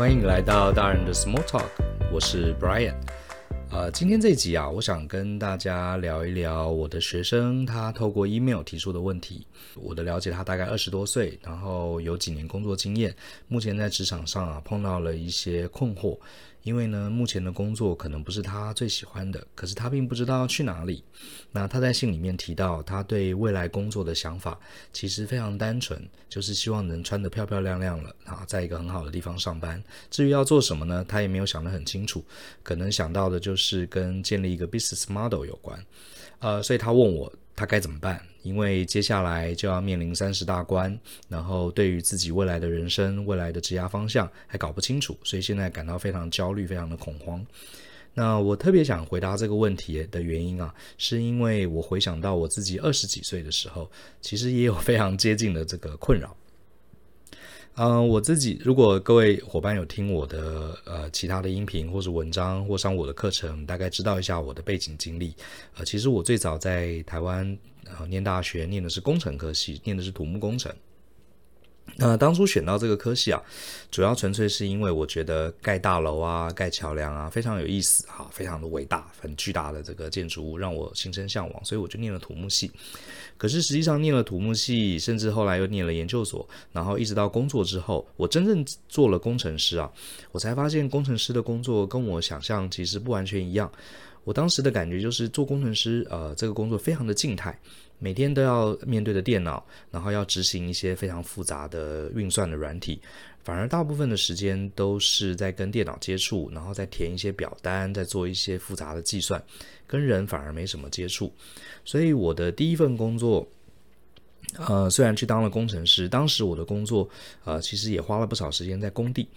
欢迎来到大人的 Small Talk，我是 Brian。呃，今天这集啊，我想跟大家聊一聊我的学生他透过 email 提出的问题。我的了解，他大概二十多岁，然后有几年工作经验，目前在职场上啊碰到了一些困惑。因为呢，目前的工作可能不是他最喜欢的，可是他并不知道要去哪里。那他在信里面提到，他对未来工作的想法其实非常单纯，就是希望能穿得漂漂亮亮了啊，在一个很好的地方上班。至于要做什么呢，他也没有想得很清楚，可能想到的就是跟建立一个 business model 有关。呃，所以他问我。他该怎么办？因为接下来就要面临三十大关，然后对于自己未来的人生、未来的职业方向还搞不清楚，所以现在感到非常焦虑、非常的恐慌。那我特别想回答这个问题的原因啊，是因为我回想到我自己二十几岁的时候，其实也有非常接近的这个困扰。嗯、我自己如果各位伙伴有听我的呃其他的音频或是文章或上我的课程，大概知道一下我的背景经历。呃，其实我最早在台湾呃念大学，念的是工程科系，念的是土木工程。那、当初选到这个科系啊，主要纯粹是因为我觉得盖大楼啊、盖桥梁啊非常有意思哈，非常的伟大、很巨大的这个建筑物让我心生向往，所以我就念了土木系。可是实际上念了土木系，甚至后来又念了研究所，然后一直到工作之后，我真正做了工程师啊，我才发现工程师的工作跟我想象其实不完全一样。我当时的感觉就是做工程师，呃，这个工作非常的静态。每天都要面对着电脑，然后要执行一些非常复杂的运算的软体，反而大部分的时间都是在跟电脑接触，然后再填一些表单，再做一些复杂的计算，跟人反而没什么接触。所以我的第一份工作，呃，虽然去当了工程师，当时我的工作，呃，其实也花了不少时间在工地。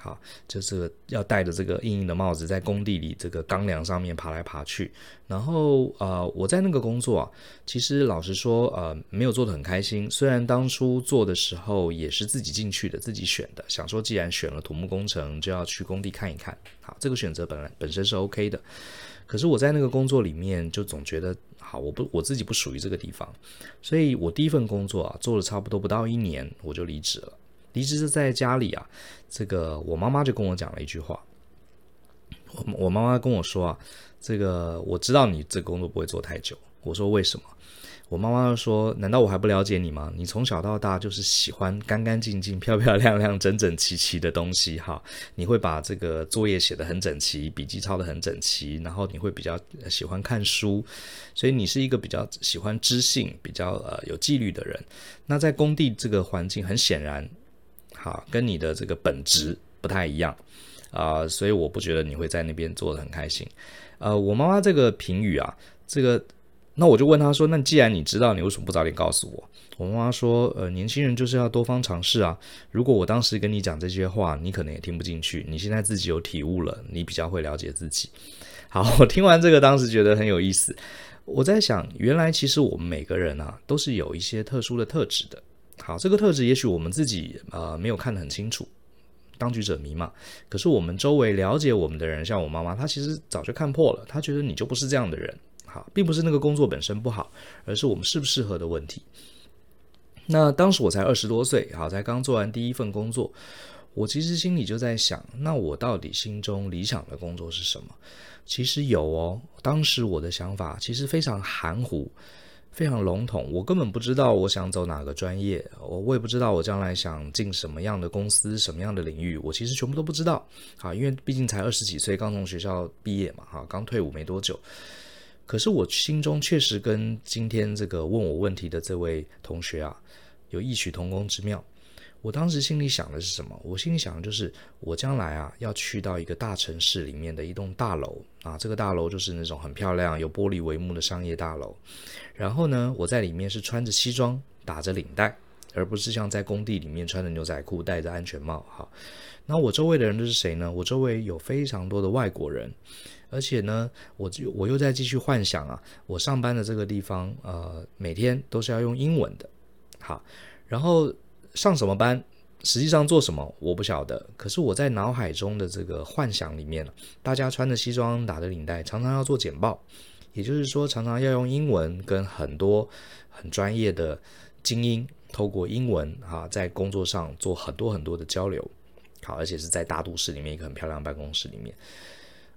好，就是要戴着这个硬硬的帽子，在工地里这个钢梁上面爬来爬去。然后，呃，我在那个工作啊，其实老实说，呃，没有做得很开心。虽然当初做的时候也是自己进去的，自己选的，想说既然选了土木工程，就要去工地看一看。好，这个选择本来本身是 OK 的。可是我在那个工作里面，就总觉得，好，我不我自己不属于这个地方。所以我第一份工作啊，做了差不多不到一年，我就离职了。离职是在家里啊，这个我妈妈就跟我讲了一句话，我我妈妈跟我说啊，这个我知道你这工作不会做太久。我说为什么？我妈妈说，难道我还不了解你吗？你从小到大就是喜欢干干净净、漂漂亮亮、整整齐齐的东西哈。你会把这个作业写得很整齐，笔记抄得很整齐，然后你会比较喜欢看书，所以你是一个比较喜欢知性、比较呃有纪律的人。那在工地这个环境，很显然。好，跟你的这个本质不太一样啊，所以我不觉得你会在那边做得很开心。呃，我妈妈这个评语啊，这个，那我就问她说，那既然你知道，你为什么不早点告诉我？我妈妈说，呃，年轻人就是要多方尝试啊。如果我当时跟你讲这些话，你可能也听不进去。你现在自己有体悟了，你比较会了解自己。好，我听完这个，当时觉得很有意思。我在想，原来其实我们每个人啊，都是有一些特殊的特质的。好，这个特质也许我们自己呃没有看得很清楚，当局者迷嘛。可是我们周围了解我们的人，像我妈妈，她其实早就看破了。她觉得你就不是这样的人。好，并不是那个工作本身不好，而是我们适不适合的问题。那当时我才二十多岁，好，才刚做完第一份工作，我其实心里就在想，那我到底心中理想的工作是什么？其实有哦，当时我的想法其实非常含糊。非常笼统，我根本不知道我想走哪个专业，我我也不知道我将来想进什么样的公司、什么样的领域，我其实全部都不知道。啊，因为毕竟才二十几岁，刚从学校毕业嘛，哈，刚退伍没多久。可是我心中确实跟今天这个问我问题的这位同学啊，有异曲同工之妙。我当时心里想的是什么？我心里想的就是，我将来啊要去到一个大城市里面的一栋大楼啊，这个大楼就是那种很漂亮、有玻璃帷幕的商业大楼。然后呢，我在里面是穿着西装、打着领带，而不是像在工地里面穿着牛仔裤、戴着安全帽。哈，那我周围的人都是谁呢？我周围有非常多的外国人，而且呢，我我又在继续幻想啊，我上班的这个地方，呃，每天都是要用英文的。好，然后。上什么班，实际上做什么我不晓得。可是我在脑海中的这个幻想里面，大家穿着西装，打着领带，常常要做简报，也就是说，常常要用英文跟很多很专业的精英透过英文啊，在工作上做很多很多的交流。好，而且是在大都市里面一个很漂亮办公室里面。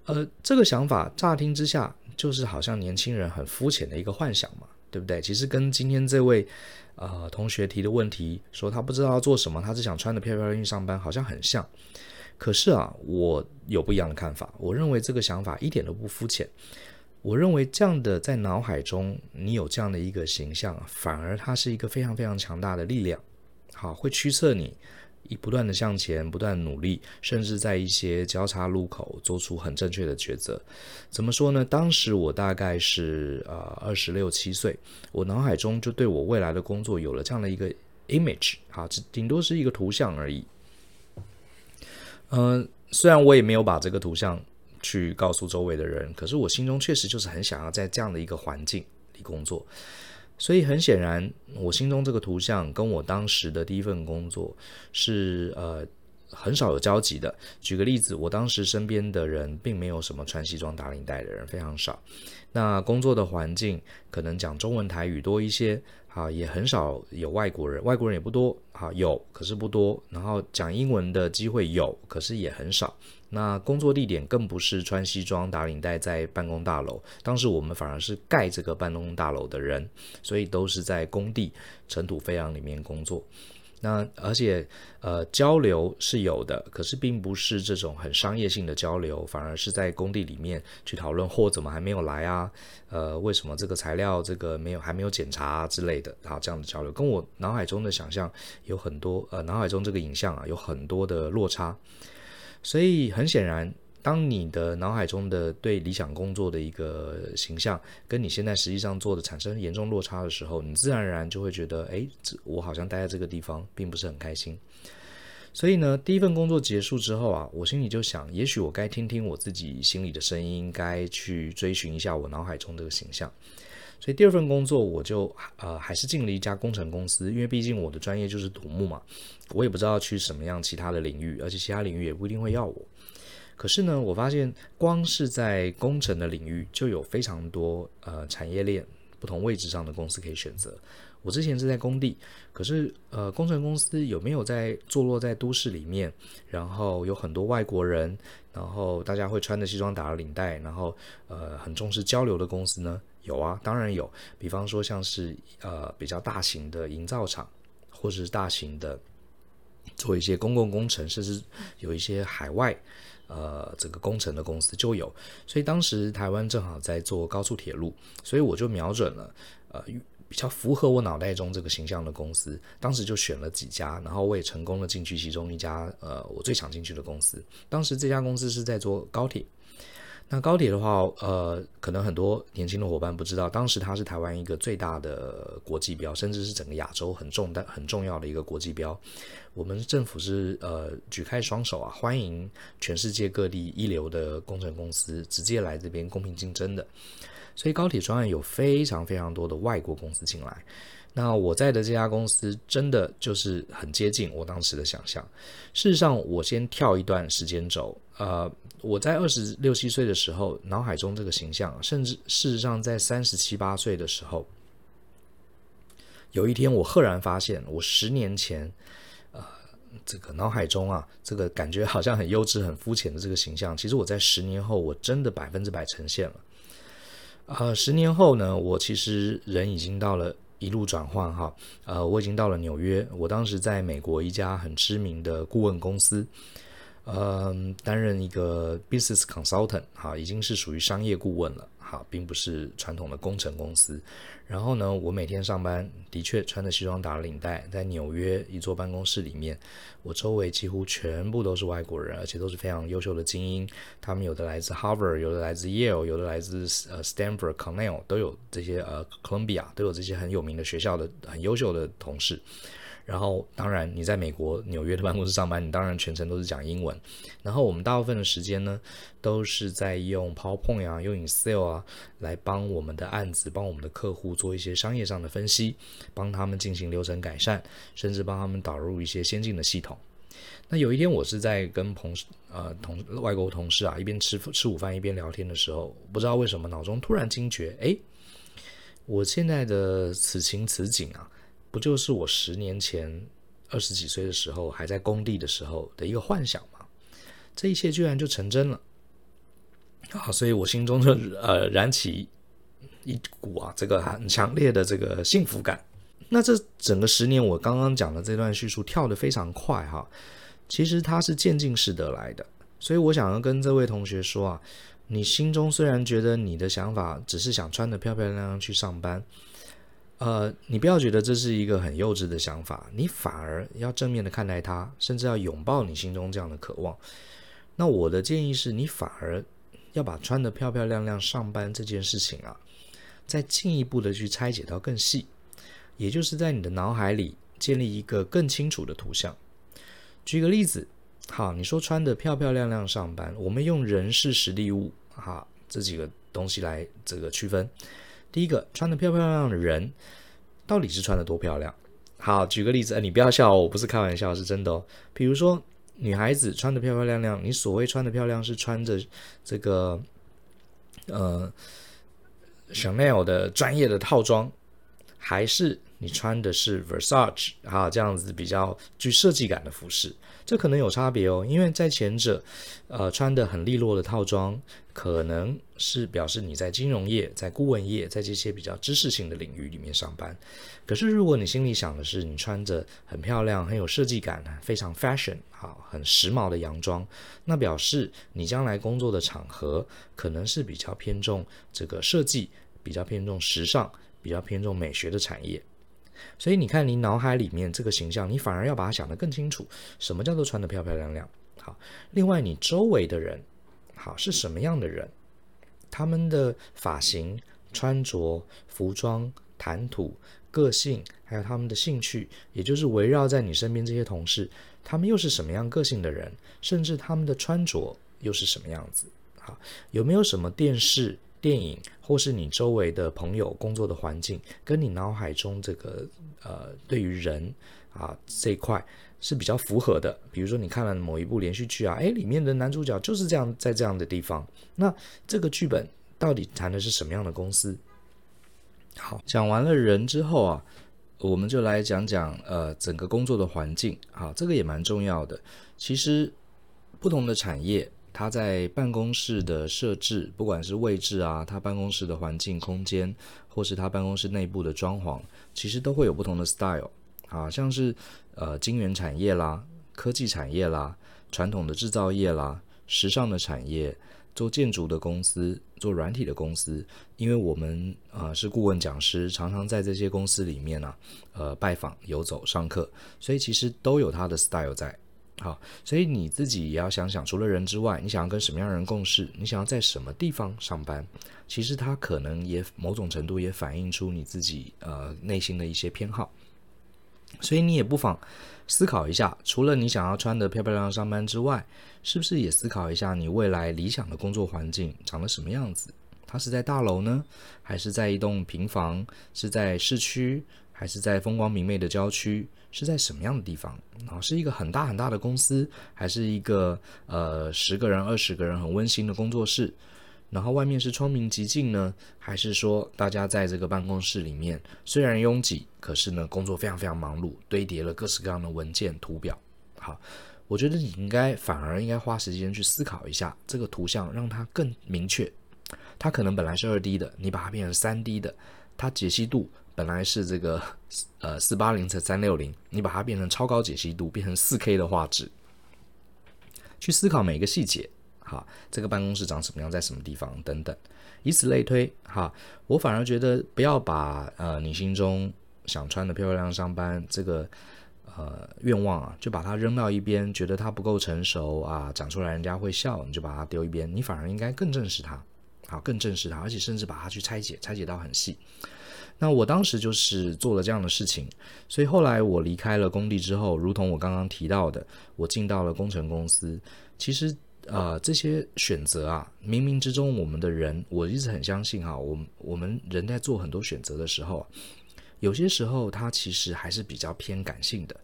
呃，这个想法乍听之下就是好像年轻人很肤浅的一个幻想嘛，对不对？其实跟今天这位呃同学提的问题说他不知道要做什么，他只想穿得漂漂亮亮上班，好像很像。可是啊，我有不一样的看法。我认为这个想法一点都不肤浅。我认为这样的在脑海中你有这样的一个形象，反而它是一个非常非常强大的力量。好，会驱策你。一不断的向前，不断努力，甚至在一些交叉路口做出很正确的抉择。怎么说呢？当时我大概是呃二十六七岁，我脑海中就对我未来的工作有了这样的一个 image，好，这顶多是一个图像而已。嗯、虽然我也没有把这个图像去告诉周围的人，可是我心中确实就是很想要在这样的一个环境里工作。所以很显然，我心中这个图像跟我当时的第一份工作是呃很少有交集的。举个例子，我当时身边的人并没有什么穿西装打领带的人，非常少。那工作的环境可能讲中文台语多一些，啊，也很少有外国人，外国人也不多，啊，有可是不多。然后讲英文的机会有，可是也很少。那工作地点更不是穿西装打领带在办公大楼，当时我们反而是盖这个办公大楼的人，所以都是在工地尘土飞扬里面工作。那而且呃交流是有的，可是并不是这种很商业性的交流，反而是在工地里面去讨论货怎么还没有来啊？呃，为什么这个材料这个没有还没有检查之类的？好，这样的交流跟我脑海中的想象有很多呃脑海中这个影像啊有很多的落差。所以很显然，当你的脑海中的对理想工作的一个形象，跟你现在实际上做的产生严重落差的时候，你自然而然就会觉得，哎，我好像待在这个地方并不是很开心。所以呢，第一份工作结束之后啊，我心里就想，也许我该听听我自己心里的声音，该去追寻一下我脑海中这个形象。所以第二份工作我就呃还是进了一家工程公司，因为毕竟我的专业就是土木嘛，我也不知道去什么样其他的领域，而且其他领域也不一定会要我。可是呢，我发现光是在工程的领域就有非常多呃产业链不同位置上的公司可以选择。我之前是在工地，可是呃工程公司有没有在坐落在都市里面，然后有很多外国人，然后大家会穿着西装打着领带，然后呃很重视交流的公司呢？有啊，当然有。比方说，像是呃比较大型的营造厂，或者是大型的做一些公共工程，甚至有一些海外呃这个工程的公司就有。所以当时台湾正好在做高速铁路，所以我就瞄准了呃比较符合我脑袋中这个形象的公司。当时就选了几家，然后我也成功的进去其中一家呃我最想进去的公司。当时这家公司是在做高铁。那高铁的话，呃，可能很多年轻的伙伴不知道，当时它是台湾一个最大的国际标，甚至是整个亚洲很重但很重要的一个国际标。我们政府是呃举开双手啊，欢迎全世界各地一流的工程公司直接来这边公平竞争的。所以高铁专案有非常非常多的外国公司进来。那我在的这家公司真的就是很接近我当时的想象。事实上，我先跳一段时间轴，呃。我在二十六七岁的时候，脑海中这个形象，甚至事实上在三十七八岁的时候，有一天我赫然发现，我十年前，呃，这个脑海中啊，这个感觉好像很幼稚、很肤浅的这个形象，其实我在十年后，我真的百分之百呈现了。呃，十年后呢，我其实人已经到了一路转换哈，呃，我已经到了纽约，我当时在美国一家很知名的顾问公司。嗯，担任一个 business consultant，哈，已经是属于商业顾问了，哈，并不是传统的工程公司。然后呢，我每天上班的确穿着西装打领带，在纽约一座办公室里面，我周围几乎全部都是外国人，而且都是非常优秀的精英。他们有的来自 Harvard，有的来自 Yale，有的来自呃 Stanford、Cornell，都有这些呃 Columbia，都有这些很有名的学校的很优秀的同事。然后，当然，你在美国纽约的办公室上班，你当然全程都是讲英文。然后，我们大部分的时间呢，都是在用 PowerPoint 啊，用 Excel 啊，来帮我们的案子、帮我们的客户做一些商业上的分析，帮他们进行流程改善，甚至帮他们导入一些先进的系统。那有一天，我是在跟同事呃同外国同事啊，一边吃吃午饭一边聊天的时候，不知道为什么脑中突然惊觉，哎，我现在的此情此景啊。不就是我十年前，二十几岁的时候还在工地的时候的一个幻想吗，这一切居然就成真了啊！所以我心中就呃燃起一股啊这个很强烈的这个幸福感。那这整个十年，我刚刚讲的这段叙述跳得非常快哈，其实它是渐进式得来的。所以我想要跟这位同学说啊，你心中虽然觉得你的想法只是想穿得漂漂亮亮去上班。呃，你不要觉得这是一个很幼稚的想法，你反而要正面的看待它，甚至要拥抱你心中这样的渴望。那我的建议是你反而要把穿得漂漂亮亮上班这件事情啊，再进一步的去拆解到更细，也就是在你的脑海里建立一个更清楚的图像。举个例子，好，你说穿得漂漂亮亮上班，我们用人事时地物哈这几个东西来这个区分。第一个穿的漂漂亮亮的人，到底是穿的多漂亮？好，举个例子，呃，你不要笑哦，我不是开玩笑，是真的哦。比如说，女孩子穿的漂漂亮亮，你所谓穿的漂亮，是穿着这个呃 Chanel 的专业的套装，还是？你穿的是 Versace 啊，这样子比较具设计感的服饰，这可能有差别哦。因为在前者，呃，穿的很利落的套装，可能是表示你在金融业、在顾问业、在这些比较知识性的领域里面上班。可是如果你心里想的是你穿着很漂亮、很有设计感、非常 fashion 好、很时髦的洋装，那表示你将来工作的场合可能是比较偏重这个设计、比较偏重时尚、比较偏重美学的产业。所以你看，你脑海里面这个形象，你反而要把它想得更清楚。什么叫做穿得漂漂亮亮？好，另外你周围的人，好，是什么样的人？他们的发型、穿着、服装、谈吐、个性，还有他们的兴趣，也就是围绕在你身边这些同事，他们又是什么样个性的人？甚至他们的穿着又是什么样子？好，有没有什么电视？电影，或是你周围的朋友工作的环境，跟你脑海中这个呃，对于人啊这一块是比较符合的。比如说你看了某一部连续剧啊，诶，里面的男主角就是这样在这样的地方。那这个剧本到底谈的是什么样的公司？好，讲完了人之后啊，我们就来讲讲呃整个工作的环境。好，这个也蛮重要的。其实不同的产业。他在办公室的设置，不管是位置啊，他办公室的环境空间，或是他办公室内部的装潢，其实都会有不同的 style。啊，像是呃晶圆产业啦、科技产业啦、传统的制造业啦、时尚的产业、做建筑的公司、做软体的公司，因为我们啊、是顾问讲师，常常在这些公司里面啊，呃拜访、游走、上课，所以其实都有他的 style 在。好，所以你自己也要想想，除了人之外，你想要跟什么样的人共事？你想要在什么地方上班？其实它可能也某种程度也反映出你自己呃内心的一些偏好。所以你也不妨思考一下，除了你想要穿得漂漂亮亮上班之外，是不是也思考一下你未来理想的工作环境长得什么样子？它是在大楼呢，还是在一栋平房？是在市区，还是在风光明媚的郊区？是在什么样的地方啊？是一个很大很大的公司，还是一个呃十个人、二十个人很温馨的工作室？然后外面是窗明几净呢？还是说大家在这个办公室里面虽然拥挤，可是呢工作非常非常忙碌，堆叠了各式各样的文件、图表？好，我觉得你应该反而应该花时间去思考一下这个图像，让它更明确。它可能本来是二 D 的，你把它变成三 D 的，它解析度。本来是这个呃四八零乘三六零，你把它变成超高解析度，变成四 K 的画质，去思考每个细节，哈，这个办公室长什么样，在什么地方等等，以此类推，哈，我反而觉得不要把呃你心中想穿的漂漂亮亮上班这个呃愿望啊，就把它扔到一边，觉得它不够成熟啊，讲出来人家会笑，你就把它丢一边，你反而应该更正视它，好，更正视它，而且甚至把它去拆解，拆解到很细。那我当时就是做了这样的事情，所以后来我离开了工地之后，如同我刚刚提到的，我进到了工程公司。其实，呃，这些选择啊，冥冥之中，我们的人，我一直很相信哈，我我们人在做很多选择的时候，有些时候他其实还是比较偏感性的，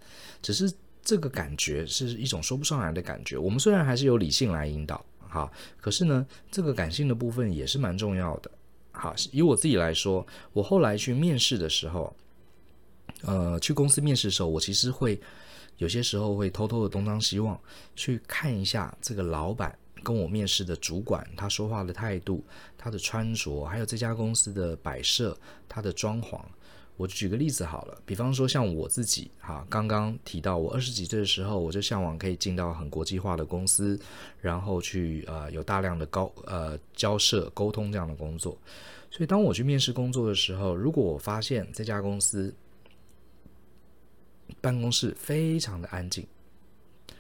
只是这个感觉是一种说不上来的感觉。我们虽然还是有理性来引导，哈，可是呢，这个感性的部分也是蛮重要的。好，以我自己来说，我后来去面试的时候，呃，去公司面试的时候，我其实会有些时候会偷偷的东张西望，去看一下这个老板跟我面试的主管他说话的态度、他的穿着，还有这家公司的摆设、他的装潢。我举个例子好了，比方说像我自己哈，刚刚提到我二十几岁的时候，我就向往可以进到很国际化的公司，然后去呃有大量的高呃交涉沟通这样的工作。所以当我去面试工作的时候，如果我发现这家公司办公室非常的安静，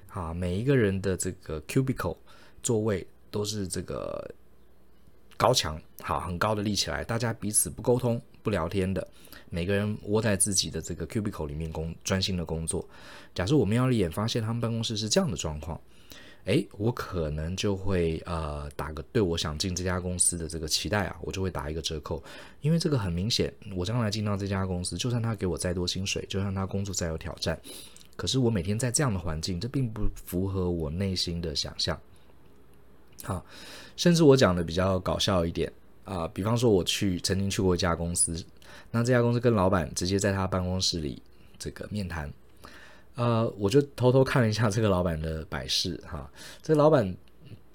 啊，每一个人的这个 cubicle 座位都是这个高墙，好，很高的立起来，大家彼此不沟通、不聊天的。每个人窝在自己的这个 cubicle 里面工专心的工作。假设我瞄了一眼，发现他们办公室是这样的状况，诶，我可能就会呃打个对我想进这家公司的这个期待啊，我就会打一个折扣，因为这个很明显，我将来进到这家公司，就算他给我再多薪水，就算他工作再有挑战，可是我每天在这样的环境，这并不符合我内心的想象。好，甚至我讲的比较搞笑一点啊，比方说我去曾经去过一家公司。那这家公司跟老板直接在他办公室里这个面谈，呃，我就偷偷看了一下这个老板的摆饰哈，这个老板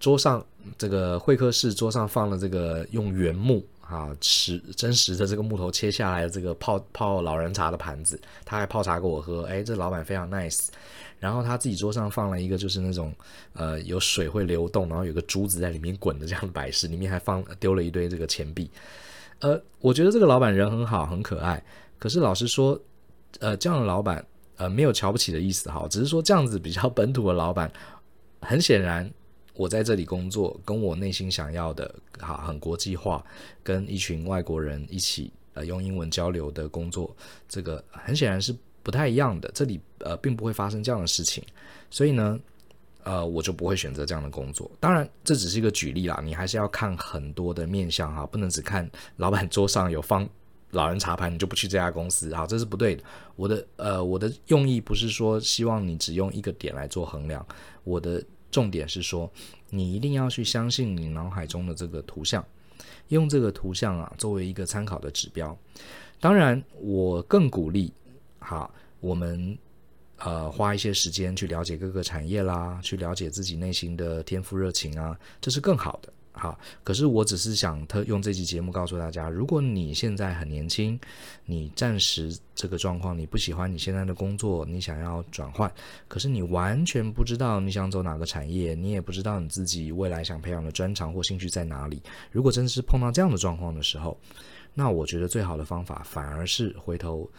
桌上这个会客室桌上放了这个用原木啊实真实的这个木头切下来的这个泡泡老人茶的盘子，他还泡茶给我喝，哎，这老板非常 nice。然后他自己桌上放了一个就是那种呃有水会流动，然后有个珠子在里面滚的这样的摆饰，里面还放丢了一堆这个钱币。呃，我觉得这个老板人很好，很可爱。可是老实说，呃，这样的老板，呃，没有瞧不起的意思哈，只是说这样子比较本土的老板，很显然，我在这里工作，跟我内心想要的，哈，很国际化，跟一群外国人一起，呃，用英文交流的工作，这个很显然是不太一样的。这里呃，并不会发生这样的事情，所以呢。呃，我就不会选择这样的工作。当然，这只是一个举例啦，你还是要看很多的面相哈，不能只看老板桌上有放老人茶盘，你就不去这家公司哈，这是不对的。我的呃，我的用意不是说希望你只用一个点来做衡量，我的重点是说，你一定要去相信你脑海中的这个图像，用这个图像啊作为一个参考的指标。当然，我更鼓励哈，我们。呃，花一些时间去了解各个产业啦，去了解自己内心的天赋热情啊，这是更好的。好，可是我只是想特用这期节目告诉大家，如果你现在很年轻，你暂时这个状况，你不喜欢你现在的工作，你想要转换，可是你完全不知道你想走哪个产业，你也不知道你自己未来想培养的专长或兴趣在哪里。如果真是碰到这样的状况的时候，那我觉得最好的方法反而是回头，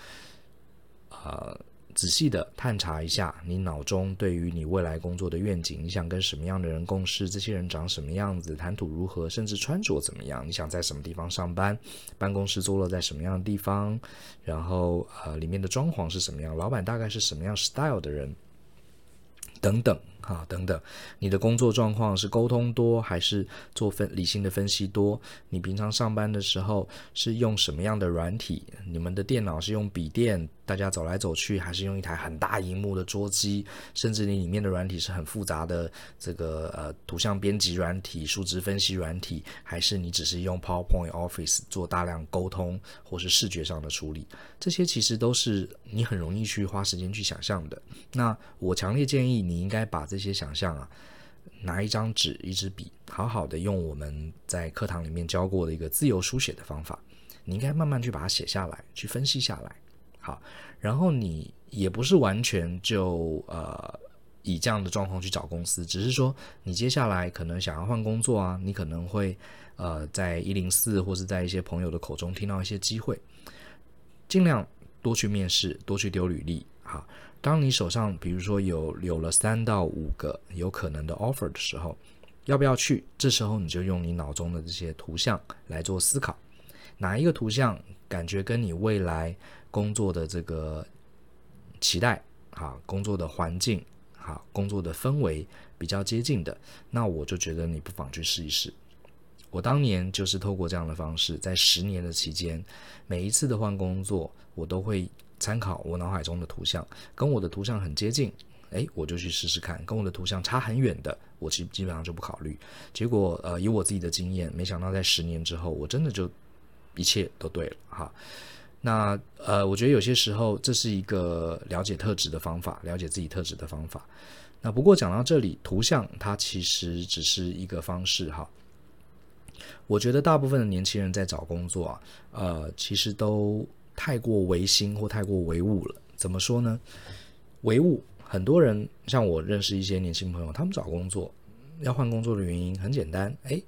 呃。仔细的探查一下你脑中对于你未来工作的愿景，你想跟什么样的人共事？这些人长什么样子？谈吐如何？甚至穿着怎么样？你想在什么地方上班？办公室坐落在什么样的地方？然后呃，里面的装潢是什么样？老板大概是什么样 style 的人？等等。啊，等等，你的工作状况是沟通多还是做分理性的分析多？你平常上班的时候是用什么样的软体？你们的电脑是用笔电，大家走来走去，还是用一台很大荧幕的桌机？甚至你里面的软体是很复杂的，这个呃图像编辑软体、数值分析软体，还是你只是用 PowerPoint、Office 做大量沟通或是视觉上的处理？这些其实都是你很容易去花时间去想象的。那我强烈建议你应该把这些想象啊，拿一张纸、一支笔，好好的用我们在课堂里面教过的一个自由书写的方法，你应该慢慢去把它写下来，去分析下来。好，然后你也不是完全就呃以这样的状况去找公司，只是说你接下来可能想要换工作啊，你可能会呃在一零四或是在一些朋友的口中听到一些机会，尽量多去面试，多去丢履历，好。当你手上比如说有有了三到五个有可能的 offer 的时候，要不要去？这时候你就用你脑中的这些图像来做思考，哪一个图像感觉跟你未来工作的这个期待啊，工作的环境啊，工作的氛围比较接近的，那我就觉得你不妨去试一试。我当年就是透过这样的方式，在十年的期间，每一次的换工作，我都会。参考我脑海中的图像，跟我的图像很接近，诶，我就去试试看；跟我的图像差很远的，我基基本上就不考虑。结果，呃，以我自己的经验，没想到在十年之后，我真的就一切都对了哈。那呃，我觉得有些时候这是一个了解特质的方法，了解自己特质的方法。那不过讲到这里，图像它其实只是一个方式哈。我觉得大部分的年轻人在找工作，呃，其实都太过唯心或太过唯物了。怎么说呢？唯物，很多人像我认识一些年轻朋友，他们找工作要换工作的原因很简单，哎，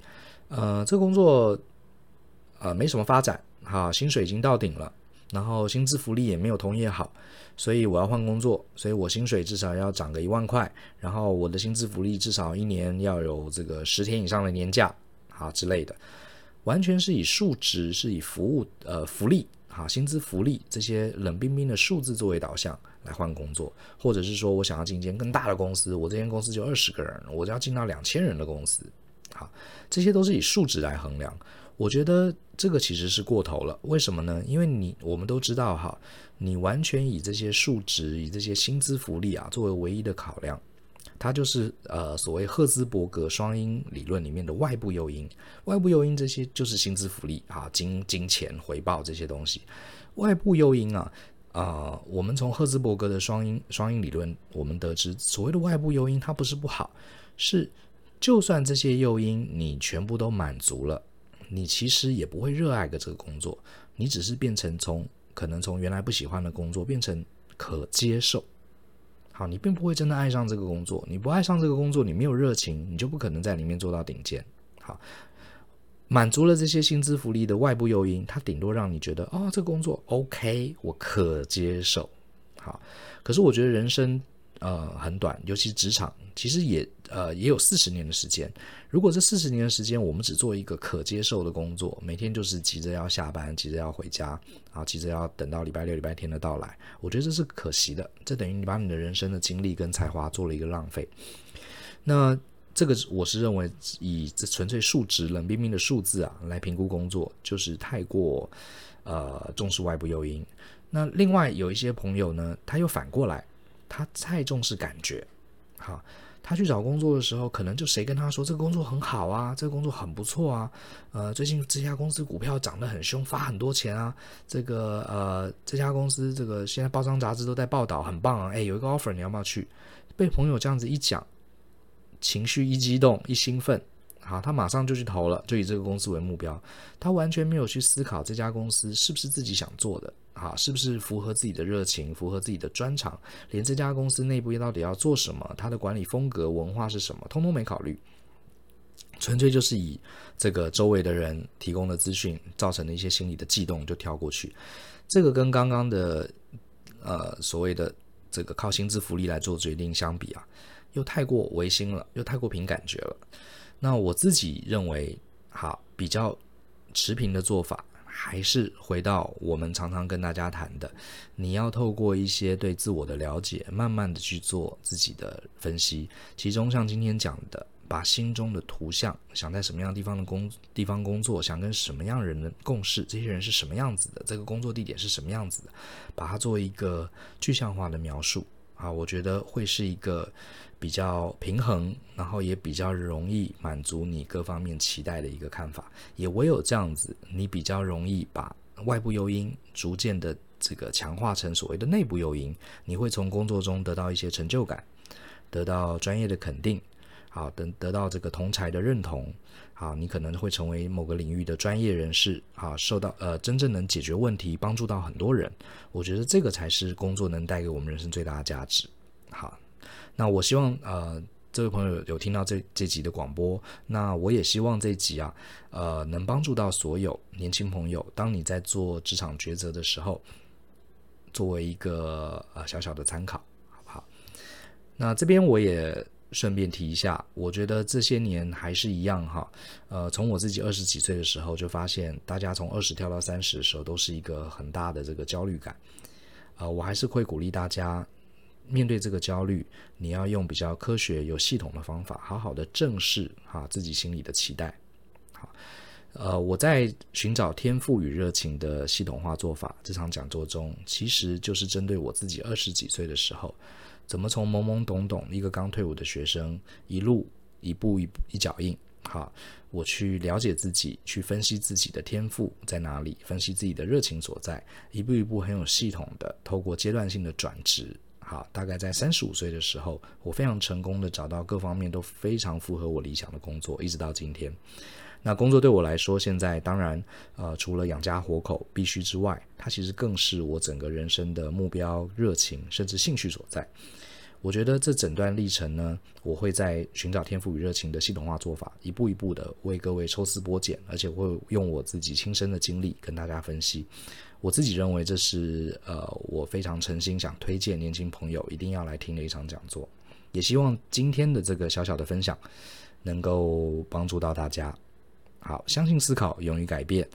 呃，这个工作呃没什么发展，哈，薪水已经到顶了。然后薪资福利也没有同业好，所以我要换工作，所以我薪水至少要涨个一万块，然后我的薪资福利至少一年要有这个十天以上的年假，啊之类的，完全是以数值，是以服务呃福利啊薪资福利这些冷冰冰的数字作为导向来换工作，或者是说我想要进一间更大的公司，我这间公司就二十个人，我就要进到两千人的公司，好，这些都是以数值来衡量。我觉得这个其实是过头了，为什么呢？因为你我们都知道哈，你完全以这些数值、以这些薪资福利啊作为唯一的考量，它就是呃所谓赫兹伯格双因理论里面的外部诱因。外部诱因这些就是薪资福利啊、金金钱回报这些东西。外部诱因啊啊、我们从赫兹伯格的双因双因理论，我们得知所谓的外部诱因它不是不好，是就算这些诱因你全部都满足了。你其实也不会热爱个这个工作，你只是变成从可能从原来不喜欢的工作变成可接受。好，你并不会真的爱上这个工作。你不爱上这个工作，你没有热情，你就不可能在里面做到顶尖。好，满足了这些薪资福利的外部诱因，它顶多让你觉得哦，这个工作 OK，我可接受。好，可是我觉得人生。呃，很短，尤其职场，其实也呃也有四十年的时间。如果这四十年的时间，我们只做一个可接受的工作，每天就是急着要下班，急着要回家，然后急着要等到礼拜六、礼拜天的到来，我觉得这是可惜的。这等于你把你的人生的精力跟才华做了一个浪费。那这个我是认为，以这纯粹数值、冷冰冰的数字啊来评估工作，就是太过呃重视外部诱因。那另外有一些朋友呢，他又反过来。他太重视感觉，好，他去找工作的时候，可能就谁跟他说这个工作很好啊，这个工作很不错啊，呃，最近这家公司股票涨得很凶，发很多钱啊，这个呃，这家公司这个现在报章杂志都在报道，很棒啊，诶，有一个 offer，你要不要去？被朋友这样子一讲，情绪一激动，一兴奋，好，他马上就去投了，就以这个公司为目标，他完全没有去思考这家公司是不是自己想做的。啊，是不是符合自己的热情，符合自己的专长？连这家公司内部到底要做什么，它的管理风格、文化是什么，通通没考虑，纯粹就是以这个周围的人提供的资讯造成的一些心理的悸动就跳过去。这个跟刚刚的呃所谓的这个靠薪资福利来做决定相比啊，又太过唯心了，又太过凭感觉了。那我自己认为，好，比较持平的做法。还是回到我们常常跟大家谈的，你要透过一些对自我的了解，慢慢的去做自己的分析。其中像今天讲的，把心中的图像，想在什么样地方的工地方工作，想跟什么样人的共事，这些人是什么样子的，这个工作地点是什么样子的，把它做一个具象化的描述啊，我觉得会是一个。比较平衡，然后也比较容易满足你各方面期待的一个看法。也唯有这样子，你比较容易把外部诱因逐渐的这个强化成所谓的内部诱因。你会从工作中得到一些成就感，得到专业的肯定，好，等得到这个同才的认同，好，你可能会成为某个领域的专业人士，啊，受到呃真正能解决问题，帮助到很多人。我觉得这个才是工作能带给我们人生最大的价值。好。那我希望呃，这位朋友有听到这这集的广播，那我也希望这集啊，呃，能帮助到所有年轻朋友。当你在做职场抉择的时候，作为一个呃小小的参考，好不好？那这边我也顺便提一下，我觉得这些年还是一样哈，呃，从我自己二十几岁的时候就发现，大家从二十跳到三十的时候，都是一个很大的这个焦虑感，呃，我还是会鼓励大家。面对这个焦虑，你要用比较科学、有系统的方法，好好的正视哈自己心里的期待。好，呃，我在寻找天赋与热情的系统化做法这场讲座中，其实就是针对我自己二十几岁的时候，怎么从懵懵懂懂一个刚退伍的学生，一路一步一一脚印，好，我去了解自己，去分析自己的天赋在哪里，分析自己的热情所在，一步一步很有系统的透过阶段性的转职。好，大概在三十五岁的时候，我非常成功的找到各方面都非常符合我理想的工作，一直到今天。那工作对我来说，现在当然，呃，除了养家活口必须之外，它其实更是我整个人生的目标、热情甚至兴趣所在。我觉得这整段历程呢，我会在寻找天赋与热情的系统化做法，一步一步的为各位抽丝剥茧，而且会用我自己亲身的经历跟大家分析。我自己认为这是呃，我非常诚心想推荐年轻朋友一定要来听的一场讲座，也希望今天的这个小小的分享能够帮助到大家。好，相信思考，勇于改变。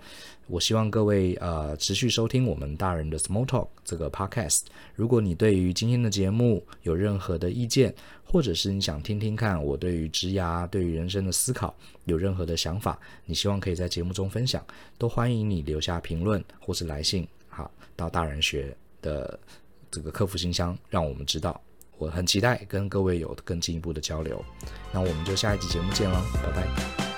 我希望各位呃持续收听我们大人的 Small Talk 这个 Podcast。如果你对于今天的节目有任何的意见，或者是你想听听看我对于职涯、对于人生的思考有任何的想法，你希望可以在节目中分享，都欢迎你留下评论或是来信，好，到大人学的这个客服信箱，让我们知道。我很期待跟各位有更进一步的交流。那我们就下一集节目见喽，拜拜。